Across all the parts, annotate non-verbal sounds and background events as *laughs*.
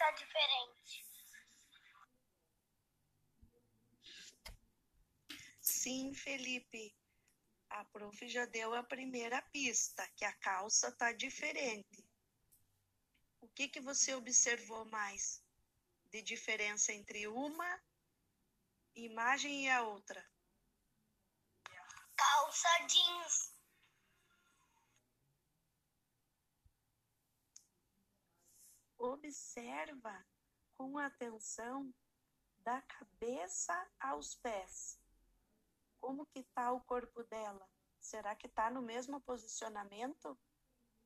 tá diferente. Sim, Felipe. A prof já deu a primeira pista, que a calça tá diferente. O que que você observou mais de diferença entre uma imagem e a outra? Calça jeans. Observa com atenção da cabeça aos pés. Como que tá o corpo dela? Será que tá no mesmo posicionamento?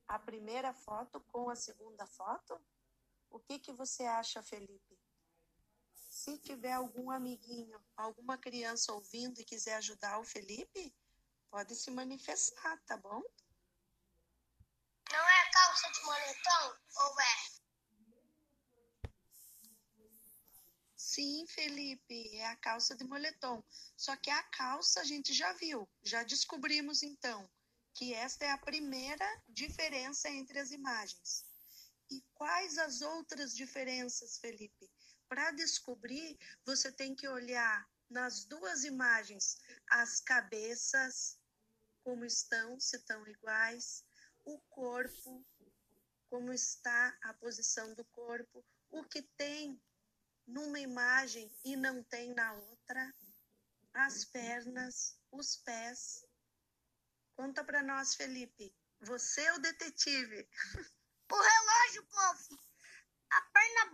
A primeira foto com a segunda foto? O que que você acha, Felipe? Se tiver algum amiguinho, alguma criança ouvindo e quiser ajudar o Felipe, pode se manifestar, tá bom? Não é calça de moletom ou é? Sim, Felipe, é a calça de moletom. Só que a calça a gente já viu, já descobrimos então que esta é a primeira diferença entre as imagens. E quais as outras diferenças, Felipe? Para descobrir, você tem que olhar nas duas imagens as cabeças, como estão, se estão iguais, o corpo, como está a posição do corpo, o que tem numa imagem e não tem na outra? As pernas, os pés. Conta para nós, Felipe. Você é o detetive. *laughs* O relógio, povo. A perna